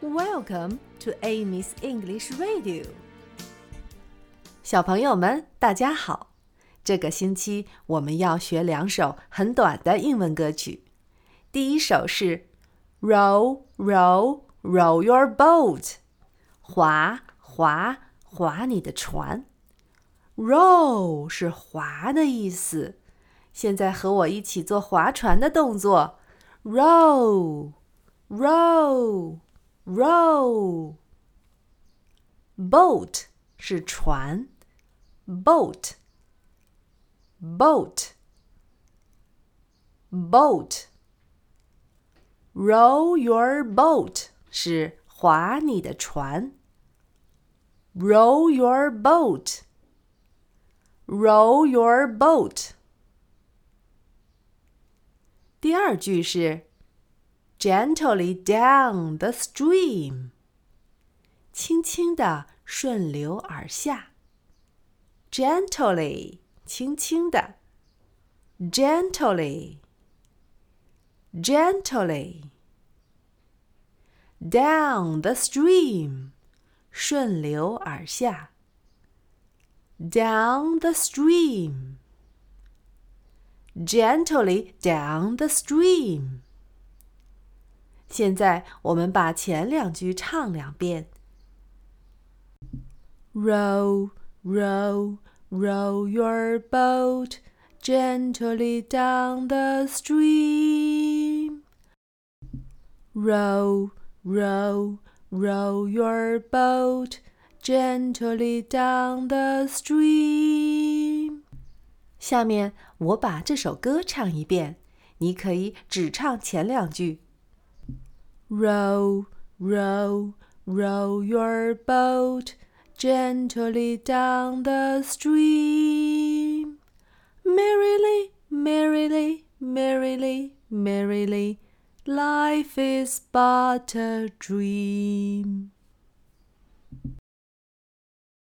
Welcome to Amy's English Radio。小朋友们，大家好！这个星期我们要学两首很短的英文歌曲。第一首是 Row, row, row your boat，划划划你的船。Row 是划的意思。现在和我一起做划船的动作，row, row, row。boat 是船，boat, boat, boat。row your boat 是划你的船，row your boat, row your boat。第二句是 gently down the stream，轻轻地顺流而下。gently，轻轻的，gently，gently。down the stream，顺流而下。down the stream。gently down the stream。 现在我们把前两句唱两遍。Row, row, row your boat gently down the stream. Row, row, row your boat gently down the stream. 下面我把这首歌唱一遍，你可以只唱前两句。 Row, row, row your boat gently down the stream. Merrily, merrily, merrily, merrily, life is but a dream.